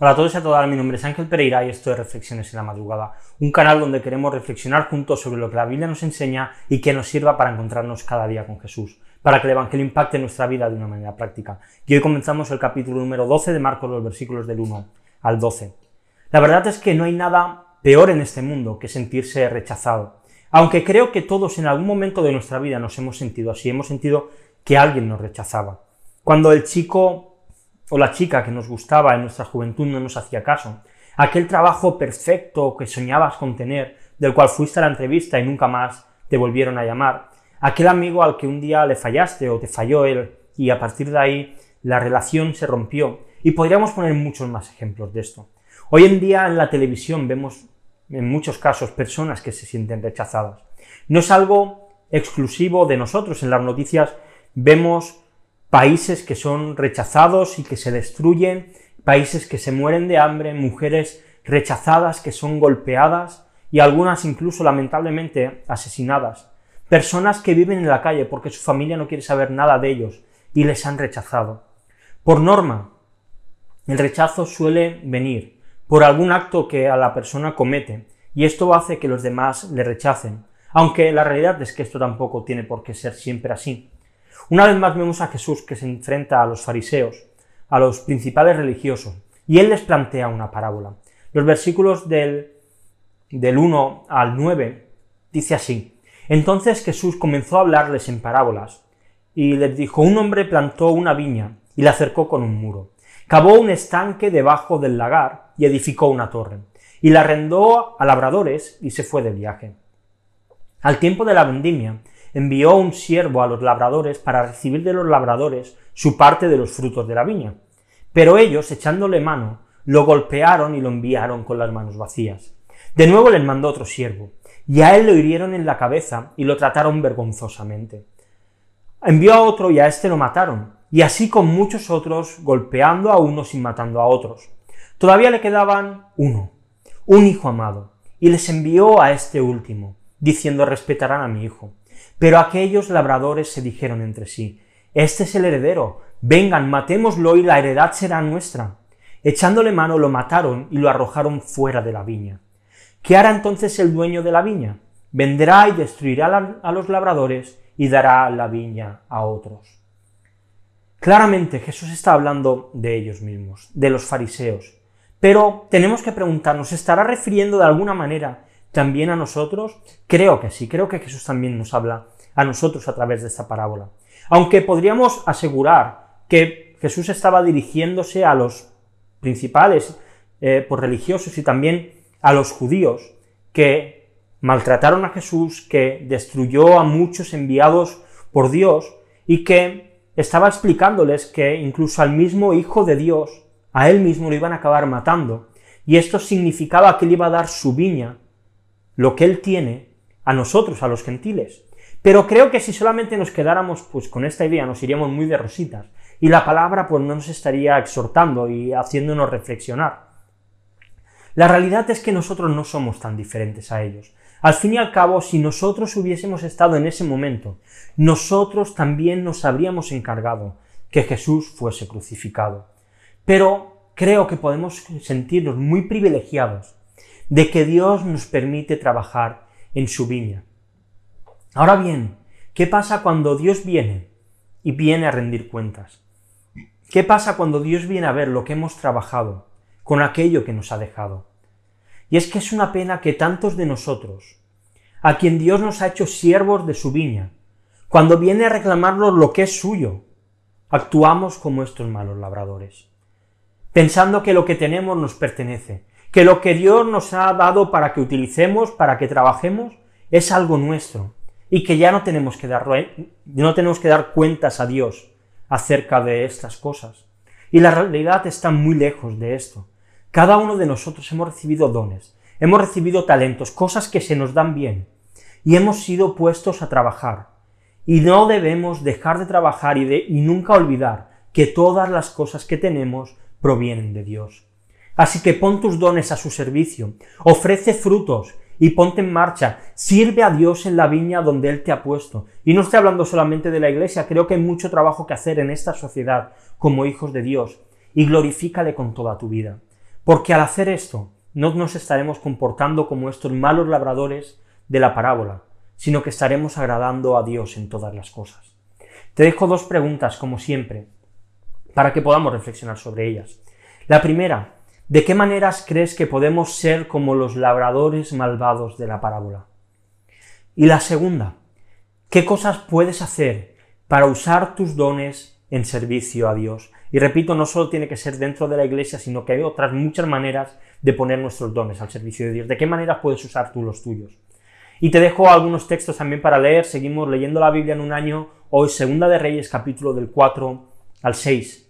Hola a todos y a todas, mi nombre es Ángel Pereira y esto es Reflexiones en la Madrugada, un canal donde queremos reflexionar juntos sobre lo que la Biblia nos enseña y que nos sirva para encontrarnos cada día con Jesús, para que el Evangelio impacte nuestra vida de una manera práctica. Y hoy comenzamos el capítulo número 12 de Marcos, los versículos del 1 al 12. La verdad es que no hay nada peor en este mundo que sentirse rechazado, aunque creo que todos en algún momento de nuestra vida nos hemos sentido así, hemos sentido que alguien nos rechazaba. Cuando el chico o la chica que nos gustaba en nuestra juventud no nos hacía caso, aquel trabajo perfecto que soñabas con tener, del cual fuiste a la entrevista y nunca más te volvieron a llamar, aquel amigo al que un día le fallaste o te falló él y a partir de ahí la relación se rompió y podríamos poner muchos más ejemplos de esto. Hoy en día en la televisión vemos en muchos casos personas que se sienten rechazadas. No es algo exclusivo de nosotros, en las noticias vemos países que son rechazados y que se destruyen, países que se mueren de hambre, mujeres rechazadas que son golpeadas y algunas incluso lamentablemente asesinadas, personas que viven en la calle porque su familia no quiere saber nada de ellos y les han rechazado. Por norma, el rechazo suele venir por algún acto que a la persona comete y esto hace que los demás le rechacen, aunque la realidad es que esto tampoco tiene por qué ser siempre así. Una vez más vemos a Jesús que se enfrenta a los fariseos, a los principales religiosos, y él les plantea una parábola. Los versículos del, del 1 al 9 dice así, entonces Jesús comenzó a hablarles en parábolas, y les dijo, un hombre plantó una viña y la acercó con un muro, cavó un estanque debajo del lagar y edificó una torre, y la arrendó a labradores y se fue de viaje. Al tiempo de la vendimia, envió un siervo a los labradores para recibir de los labradores su parte de los frutos de la viña. Pero ellos, echándole mano, lo golpearon y lo enviaron con las manos vacías. De nuevo les mandó otro siervo, y a él lo hirieron en la cabeza y lo trataron vergonzosamente. Envió a otro y a éste lo mataron, y así con muchos otros, golpeando a unos y matando a otros. Todavía le quedaban uno, un hijo amado, y les envió a este último, diciendo respetarán a mi hijo. Pero aquellos labradores se dijeron entre sí, Este es el heredero, vengan, matémoslo y la heredad será nuestra. Echándole mano lo mataron y lo arrojaron fuera de la viña. ¿Qué hará entonces el dueño de la viña? Vendrá y destruirá a los labradores y dará la viña a otros. Claramente Jesús está hablando de ellos mismos, de los fariseos. Pero tenemos que preguntarnos, ¿estará refiriendo de alguna manera también a nosotros? Creo que sí, creo que Jesús también nos habla a nosotros a través de esta parábola. Aunque podríamos asegurar que Jesús estaba dirigiéndose a los principales eh, por religiosos y también a los judíos que maltrataron a Jesús, que destruyó a muchos enviados por Dios y que estaba explicándoles que incluso al mismo Hijo de Dios, a él mismo lo iban a acabar matando, y esto significaba que él iba a dar su viña lo que Él tiene a nosotros, a los gentiles. Pero creo que si solamente nos quedáramos pues con esta idea nos iríamos muy de rositas y la palabra pues no nos estaría exhortando y haciéndonos reflexionar. La realidad es que nosotros no somos tan diferentes a ellos. Al fin y al cabo, si nosotros hubiésemos estado en ese momento, nosotros también nos habríamos encargado que Jesús fuese crucificado. Pero creo que podemos sentirnos muy privilegiados de que Dios nos permite trabajar en su viña. Ahora bien, ¿qué pasa cuando Dios viene y viene a rendir cuentas? ¿Qué pasa cuando Dios viene a ver lo que hemos trabajado con aquello que nos ha dejado? Y es que es una pena que tantos de nosotros, a quien Dios nos ha hecho siervos de su viña, cuando viene a reclamarnos lo que es suyo, actuamos como estos malos labradores, pensando que lo que tenemos nos pertenece, que lo que Dios nos ha dado para que utilicemos, para que trabajemos, es algo nuestro y que ya no tenemos que dar, no tenemos que dar cuentas a Dios acerca de estas cosas. Y la realidad está muy lejos de esto. Cada uno de nosotros hemos recibido dones, hemos recibido talentos, cosas que se nos dan bien, y hemos sido puestos a trabajar. Y no debemos dejar de trabajar y, de, y nunca olvidar que todas las cosas que tenemos provienen de Dios. Así que pon tus dones a su servicio, ofrece frutos y ponte en marcha, sirve a Dios en la viña donde Él te ha puesto. Y no estoy hablando solamente de la iglesia, creo que hay mucho trabajo que hacer en esta sociedad como hijos de Dios, y glorifícale con toda tu vida. porque al hacer esto no nos estaremos comportando como estos malos labradores de la parábola, sino que estaremos agradando a Dios en todas las cosas. Te dejo dos preguntas, como siempre, para que podamos reflexionar sobre ellas. La primera, ¿de qué maneras crees que podemos ser como los labradores malvados de la parábola? Y la segunda, ¿qué cosas puedes hacer para usar tus dones en servicio a Dios? Y repito, no solo tiene que ser dentro de la iglesia, sino que hay otras muchas maneras de poner nuestros dones al servicio de Dios. ¿De qué maneras puedes usar tú los tuyos? Y te dejo algunos textos también para leer. Seguimos leyendo la Biblia en un año. Hoy, Segunda de Reyes, capítulo del 4 al 6.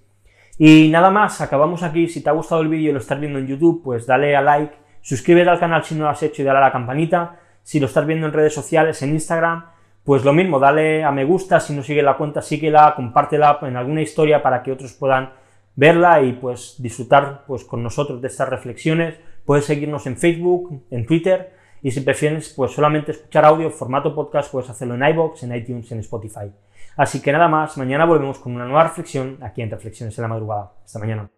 Y nada más, acabamos aquí. Si te ha gustado el vídeo y lo estás viendo en YouTube, pues dale a like, suscríbete al canal si no lo has hecho y dale a la campanita. Si lo estás viendo en redes sociales, en Instagram, pues lo mismo, dale a me gusta. Si no sigues la cuenta, síguela, compártela en alguna historia para que otros puedan verla y pues disfrutar pues con nosotros de estas reflexiones. Puedes seguirnos en Facebook, en Twitter y si prefieres pues solamente escuchar audio, formato podcast, puedes hacerlo en iBox, en iTunes, en Spotify. Así que nada más, mañana volvemos con una nueva reflexión aquí en Reflexiones en la Madrugada. Hasta mañana.